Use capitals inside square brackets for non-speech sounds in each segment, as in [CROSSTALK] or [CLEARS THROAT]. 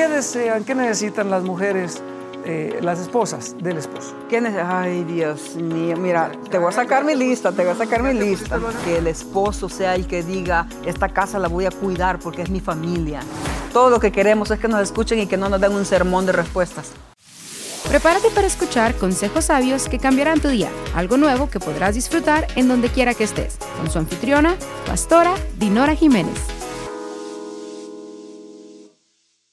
¿Qué desean, qué necesitan las mujeres, eh, las esposas del esposo? ¿Qué Ay, Dios mío. Mira, te voy a sacar mi lista, te voy a sacar mi lista. Que el esposo sea el que diga, esta casa la voy a cuidar porque es mi familia. Todo lo que queremos es que nos escuchen y que no nos den un sermón de respuestas. Prepárate para escuchar consejos sabios que cambiarán tu día, algo nuevo que podrás disfrutar en donde quiera que estés, con su anfitriona, pastora Dinora Jiménez.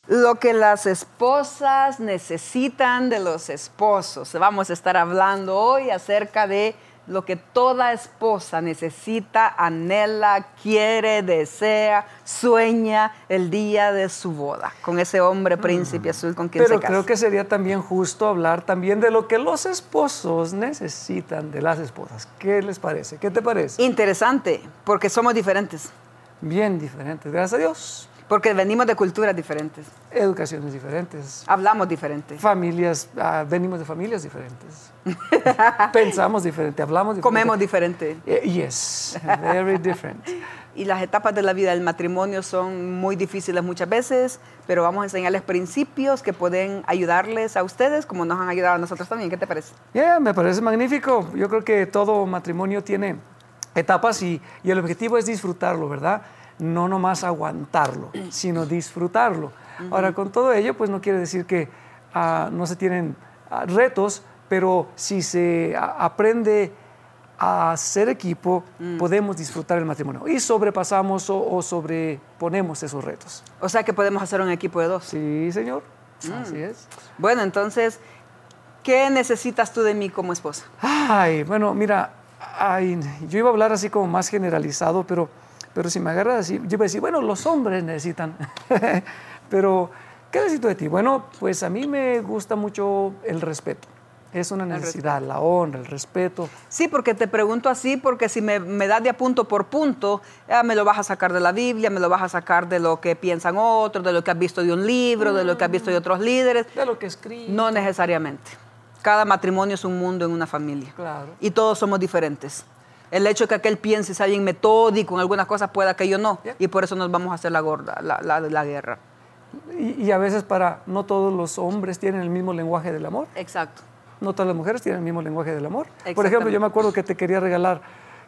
Lo que las esposas necesitan de los esposos. Vamos a estar hablando hoy acerca de lo que toda esposa necesita, anhela, quiere, desea, sueña el día de su boda con ese hombre príncipe azul con quien Pero se casa. creo que sería también justo hablar también de lo que los esposos necesitan de las esposas. ¿Qué les parece? ¿Qué te parece? Interesante, porque somos diferentes, Bien diferentes, gracias a Dios. Porque venimos de culturas diferentes, Educaciones diferentes. hablamos diferente, Familias, ah, venimos de familias diferentes. [LAUGHS] Pensamos diferente, hablamos diferente. comemos diferente. Eh, Yes, very different. [LAUGHS] Y las etapas de la vida del matrimonio son muy difíciles muchas veces, pero vamos a enseñarles principios que pueden ayudarles a ustedes como nos han ayudado a nosotros también. ¿Qué te parece? Yeah, me parece magnífico. Yo creo que todo matrimonio tiene etapas y, y el objetivo es disfrutarlo, ¿verdad? No nomás aguantarlo, [CLEARS THROAT] sino disfrutarlo. Ahora, con todo ello, pues no quiere decir que ah, no se tienen ah, retos, pero si se a- aprende a ser equipo, podemos disfrutar el matrimonio y sobrepasamos o, o sobreponemos esos retos. O sea que podemos hacer un equipo de dos. Sí, señor. Así es. Bueno, entonces, ¿qué necesitas tú de mí como esposa? Ay, bueno, mira, ay, yo iba a hablar así como más generalizado, pero, pero si me agarras así, yo iba a decir, bueno, los hombres necesitan. [LAUGHS] pero, ¿qué necesito de ti? Bueno, pues a mí me gusta mucho el respeto. Es una necesidad, la honra, el respeto. Sí, porque te pregunto así, porque si me, me das de a punto por punto, ah, me lo vas a sacar de la Biblia, me lo vas a sacar de lo que piensan otros, de lo que has visto de un libro, de lo que has visto de otros líderes. De lo que escribo. No necesariamente. Cada matrimonio es un mundo en una familia. Claro. Y todos somos diferentes. El hecho de que aquel piense es alguien metódico en algunas cosas, pueda que yo no. Yeah. Y por eso nos vamos a hacer la gorda, la, la- la guerra. Y, y a veces para, no todos los hombres tienen el mismo lenguaje del amor. Exacto. No todas las mujeres tienen el mismo lenguaje del amor. Por ejemplo, yo me acuerdo que te quería regalar,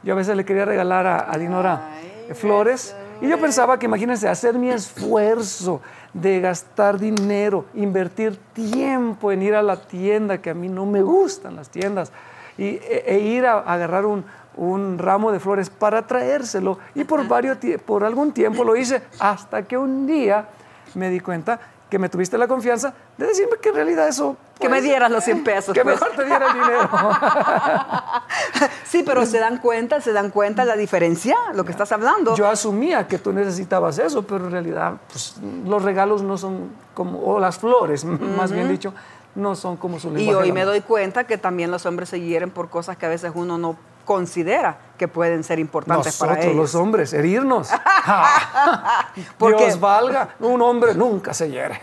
yo a veces le quería regalar a, a Dinora flores y yo pensaba que, imagínense, hacer mi esfuerzo de gastar dinero, invertir tiempo en ir a la tienda, que a mí no me gustan las tiendas, y, e, e ir a, a agarrar un, un ramo de flores para traérselo. Y por, varios, por algún tiempo lo hice, [LAUGHS] hasta que un día me di cuenta que me tuviste la confianza de decirme que en realidad eso... Que me dieras los 100 pesos. que pues. mejor te diera el dinero. [LAUGHS] Sí, pero se dan cuenta, se dan cuenta la diferencia, lo que estás hablando. Yo asumía que tú necesitabas eso, pero en realidad pues, los regalos no son como, o las flores, [LAUGHS] más bien dicho, no son como su lenguaje. y hoy me doy cuenta que también los hombres se hieren por cosas que a veces uno no considera que pueden ser importantes para Nosotros ellos. los hombres, herirnos. [LAUGHS] Porque- Dios valga, un hombre nunca se hiere.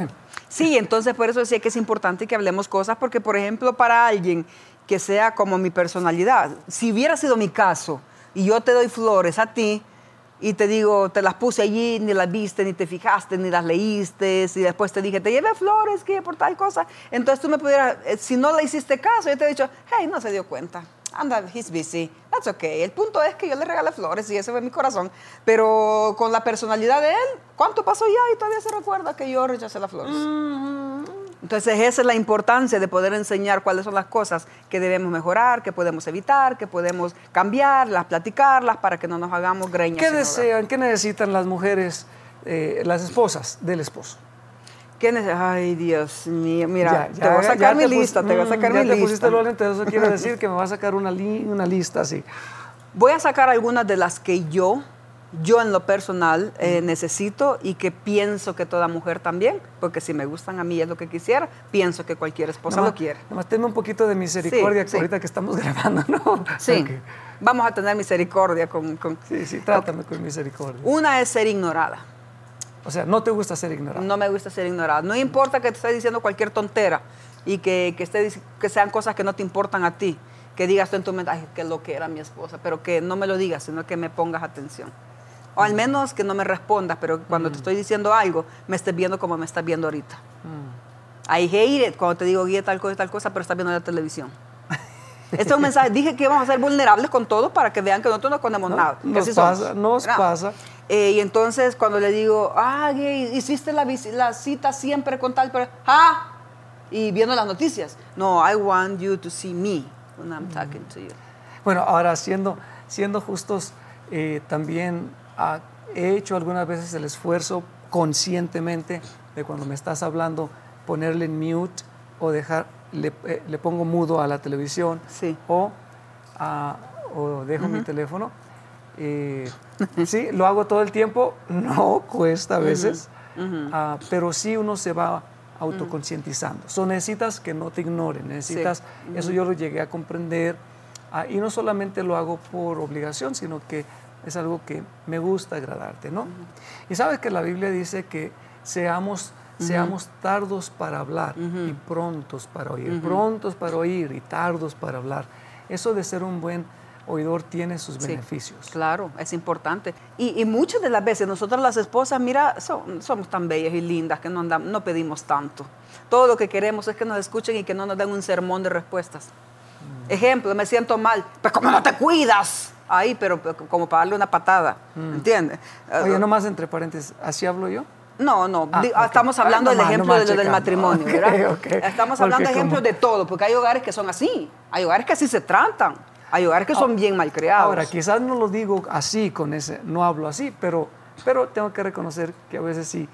Sí, entonces por eso decía que es importante que hablemos cosas, porque por ejemplo para alguien que sea como mi personalidad, si hubiera sido mi caso y yo te doy flores a ti y te digo, te las puse allí, ni las viste, ni te fijaste, ni las leíste, y después te dije, te llevé flores, que por tal cosa, entonces tú me pudieras, eh, si no le hiciste caso, yo te he dicho, hey, no se dio cuenta. Anda, he's busy. That's okay. El punto es que yo le regalé flores y ese fue mi corazón. Pero con la personalidad de él, ¿cuánto pasó ya? Y todavía se recuerda que yo rechacé las flores. Entonces esa es la importancia de poder enseñar cuáles son las cosas que debemos mejorar, que podemos evitar, que podemos cambiarlas, platicarlas para que no nos hagamos greñas. ¿Qué desean, qué necesitan las mujeres, eh, las esposas del esposo? ¿Qué nece- Ay, Dios mío. Mira, Ya, te voy a ya, sacar ya mi te pus- lista, te voy a Mm, sacar ya mi te lista. pusiste lo entonces eso quiere [LAUGHS] decir que me va a sacar una, li- una lista así. Voy a sacar algunas de las que yo, yo en lo personal eh, necesito y que pienso que toda mujer también, porque si me gustan a mí es lo que quisiera, pienso que cualquier esposa Nomás- lo quiere. Nomás tenme un poquito de misericordia Sí, sí. ahorita que estamos [LAUGHS] grabando, ¿no? Sí, Ok. vamos a tener misericordia con... con- Sí, sí, trátame con misericordia. Una es ser ignorada. O sea, no te gusta ser ignorado. No me gusta ser ignorada. No importa que te esté diciendo cualquier tontera y que, que, que sean cosas que no te importan a ti. Que digas tú en tu mente, ay, que lo que era mi esposa, pero que no me lo digas, sino que me pongas atención. O al menos que no me respondas, pero cuando te estoy diciendo algo, me estés viendo como me estás viendo ahorita. I hate it cuando te digo guía tal cosa, tal cosa, pero estás viendo la televisión. Este es un mensaje. Dije que íbamos a ser vulnerables con todo para que vean que nosotros no escondemos nada. que Nos así somos. pasa, nos pasa. Eh, y entonces cuando le digo, ah, hiciste la, la cita siempre con tal, pero, ah, y viendo las noticias. No, I want you to see me when I'm talking to you. Bueno, ahora siendo, siendo justos, eh, también ah, he hecho algunas veces el esfuerzo conscientemente de cuando me estás hablando ponerle en mute o dejar, le, eh, le pongo mudo a la televisión Sí. o, ah, o dejo mi teléfono. Eh, sí, lo hago todo el tiempo, no cuesta a veces, ah, pero sí uno se va autoconcientizando. So, necesitas que no te ignoren, necesitas, eso yo lo llegué a comprender ah, y no solamente lo hago por obligación, sino que es algo que me gusta agradarte, ¿no? Y sabes que la Biblia dice que seamos, seamos tardos para hablar y prontos para oír, prontos para oír y tardos para hablar. Eso de ser un buen oidor tiene sus Sí, beneficios. Claro, es importante. Y, y muchas de las veces nosotras las esposas, mira, son- somos tan bellas y lindas que no, andam- no pedimos tanto. Todo lo que queremos es que nos escuchen y que no nos den un sermón de respuestas. Mm. Ejemplo, me siento mal. Pues como no te cuidas. Ahí, pero, pero como para darle una patada. ¿Entiendes? Mm. Oye, Eh, nomás entre paréntesis, ¿así hablo yo? No, no, Ah, estamos Ah, hablando del nomás- ejemplo nomás de lo del matrimonio, Ok, ¿verdad? ok. Estamos hablando de ejemplos como- de todo, porque hay hogares que son así, hay hogares que así se tratan, hay hogares que son bien malcriados. Ahora, quizás no lo digo así, con ese, no hablo así, pero, pero tengo que reconocer que a veces sí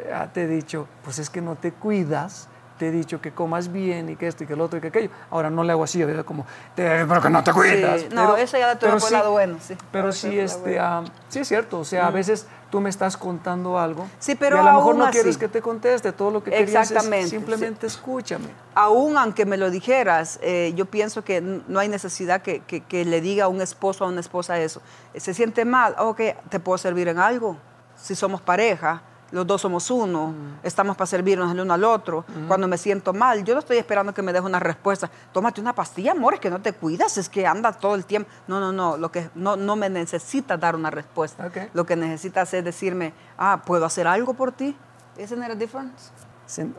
eh, te he dicho, pues es que no te cuidas, te he dicho que comas bien y que esto y que lo otro y que aquello. Ahora no le hago así, ¿verdad? Como, te, pero que no te cuidas. Sí, no, eso ya lo tuve pero por lado bueno, sí. Pero sí, este, ah, sí es cierto, o sea, a veces tú me estás contando algo Sí, pero y a lo mejor no así. quieres que te conteste, todo lo que querías es Exactamente, simplemente escúchame. aún aunque me lo dijeras, eh, yo pienso que no hay necesidad que, que- que le diga a un esposo a una esposa eso. Se siente mal, ok, te puedo servir en algo. Si somos pareja, los dos somos uno, estamos para servirnos el uno al otro. Cuando me siento mal, yo no estoy esperando que me des una respuesta. Tómate una pastilla, amor, es que no te cuidas, es que anda todo el tiempo. No, no, no, lo que, no, no me necesitas dar una respuesta. Ok. Lo que necesitas es decirme, ah, ¿puedo hacer algo por ti? Isn't it a difference?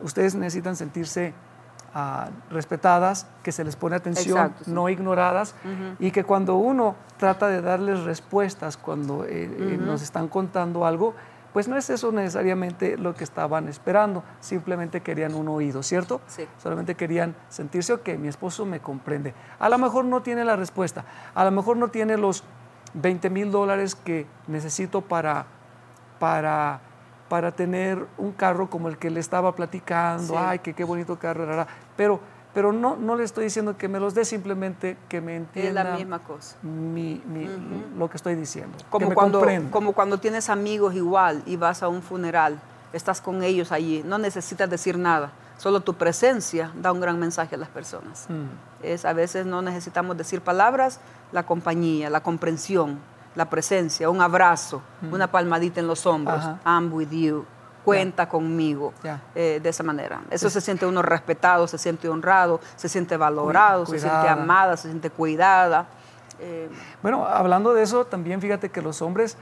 ustedes necesitan sentirse ah, respetadas, que se les pone atención, Exacto, sí. no ignoradas, y que cuando uno trata de darles respuestas, cuando eh, eh, nos están contando algo, pues no es eso necesariamente lo que estaban esperando, simplemente querían un oído, ¿cierto? Sí. Solamente querían sentirse, ok, mi esposo me comprende. A lo mejor no tiene la respuesta, a lo mejor no tiene los 20 mil dólares que necesito para, para, para tener un carro como el que le estaba platicando, Sí. ay, que qué bonito carro, rara. pero, pero no, no le estoy diciendo que me los dé, simplemente que me Es entienda la misma cosa. mi- mi- lo que estoy diciendo, que Como me cuando, comprenda. como cuando tienes amigos igual y vas a un funeral, estás con ellos allí, no necesitas decir nada, solo tu presencia da un gran mensaje a las personas. Mm. Es, a veces no necesitamos decir palabras, la compañía, la comprensión, la presencia, un abrazo, una palmadita en los hombros. I'm with you, cuenta conmigo, Ya. eh, de esa manera. Eso se siente uno respetado, se siente honrado, se siente valorado, se siente cuidada. amada, se siente cuidada. Eh, Bueno, hablando de eso, también fíjate que los hombres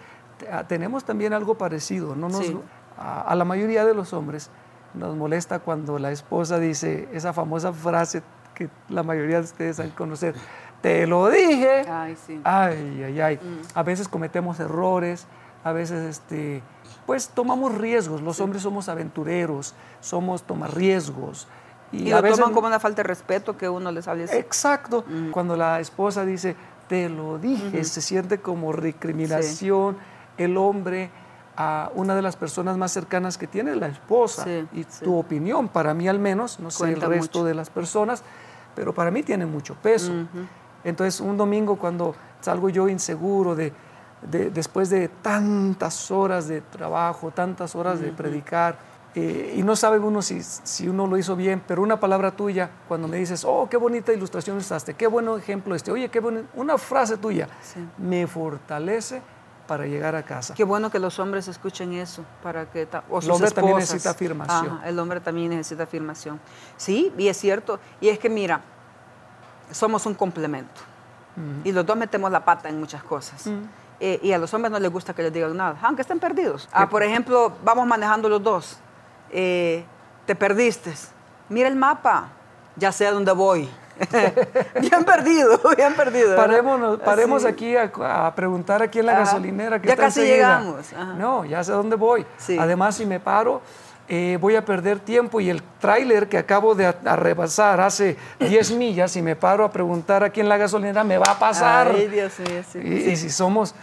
ah, tenemos también algo parecido. No nos, Sí. a, a la mayoría de los hombres nos molesta cuando la esposa dice esa famosa frase que la mayoría de ustedes han conocer. Te lo dije. Ay, sí. Ay, ay, ay. A veces cometemos errores, a veces este, pues tomamos riesgos. Los hombres somos aventureros, somos tomar riesgos. Y, a lo veces toman como una falta de respeto que uno les hable así. Exacto. Cuando la esposa dice, te lo dije, se siente como recriminación. El hombre, a una de las personas más cercanas que tiene, la esposa. Sí, y sí. tu opinión, para mí al menos, no sé Cuenta el resto mucho. de las personas, pero para mí tiene mucho peso. Entonces, un domingo cuando salgo yo inseguro de, de- después de tantas horas de trabajo, tantas horas de predicar, eh, y no sabe uno si, si uno lo hizo bien, pero una palabra tuya, cuando me dices, oh, qué bonita ilustración usaste, qué buen ejemplo este, oye, qué buena, una frase tuya, me fortalece para llegar a casa. Qué bueno que los hombres escuchen eso para que o El sus hombre también esposas. necesita afirmación. Ajá, el hombre también necesita afirmación. Sí, y es cierto. Y es que mira, somos un complemento. Y los dos metemos la pata en muchas cosas. Eh, y a los hombres no les gusta que les digan nada, aunque estén perdidos. Ah, por ejemplo, vamos manejando los dos. Eh, te perdiste. Mira el mapa, ya sé a dónde voy. [LAUGHS] bien perdido, [LAUGHS] bien perdido. Paremos, paremos aquí a, preguntar aquí en la gasolinera que ya casi llegamos. No, ya sé a dónde voy. Además, si me paro, eh, voy a perder tiempo y el tráiler que acabo de rebasar hace 10 millas, si me paro a preguntar aquí en la gasolinera, me va a pasar. Ay, Dios mío, sí, y, si somos...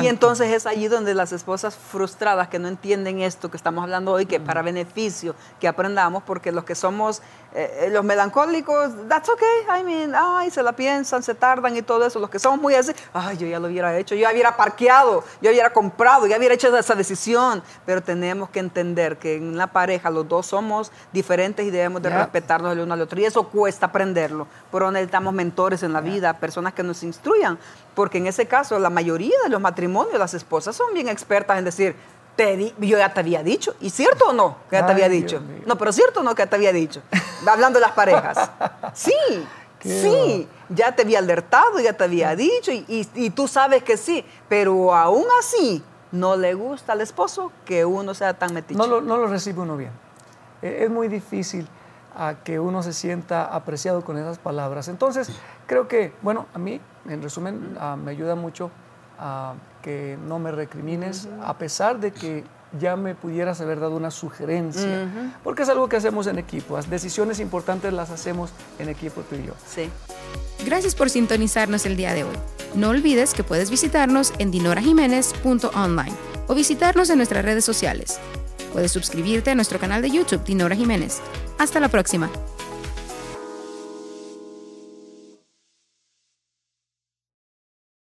y entonces es allí donde las esposas frustradas que no entienden esto que estamos hablando hoy, que para beneficio que aprendamos, porque los que somos eh, eh, los melancólicos, that's okay, I mean, ay, se la piensan, se tardan y todo eso. Los que somos muy así, ay, yo ya lo hubiera hecho, yo ya hubiera parqueado, yo hubiera comprado, ya hubiera hecho esa decisión. Pero tenemos que entender que en la pareja los dos somos diferentes y debemos de respetarnos el uno al otro. Y eso cuesta aprenderlo. Pero necesitamos mentores en la vida, personas que nos instruyan. Porque en ese caso, la mayoría de los matrimonios, las esposas son bien expertas en decir, yo ya te había dicho. ¿Y cierto o no que ya te había dicho? No, pero cierto o no que ya te había dicho. Hablando de las parejas. [LAUGHS] Sí, sí. Ya te había alertado, ya te había dicho y, tú sabes que sí. Pero aún así no le gusta al esposo que uno sea tan metido. No lo, no lo recibe uno bien. E, es muy difícil a que uno se sienta apreciado con esas palabras. Entonces, creo que, bueno, a mí, en resumen, ah, me ayuda mucho a que no me recrimines, a pesar de que ya me pudieras haber dado una sugerencia, porque es algo que hacemos en equipo. Las decisiones importantes las hacemos en equipo tú y yo. Sí. Gracias por sintonizarnos el día de hoy. No olvides que puedes visitarnos en dinorajiménez.online o visitarnos en nuestras redes sociales. Puedes suscribirte a nuestro canal de YouTube Dinora Jiménez. Hasta la próxima.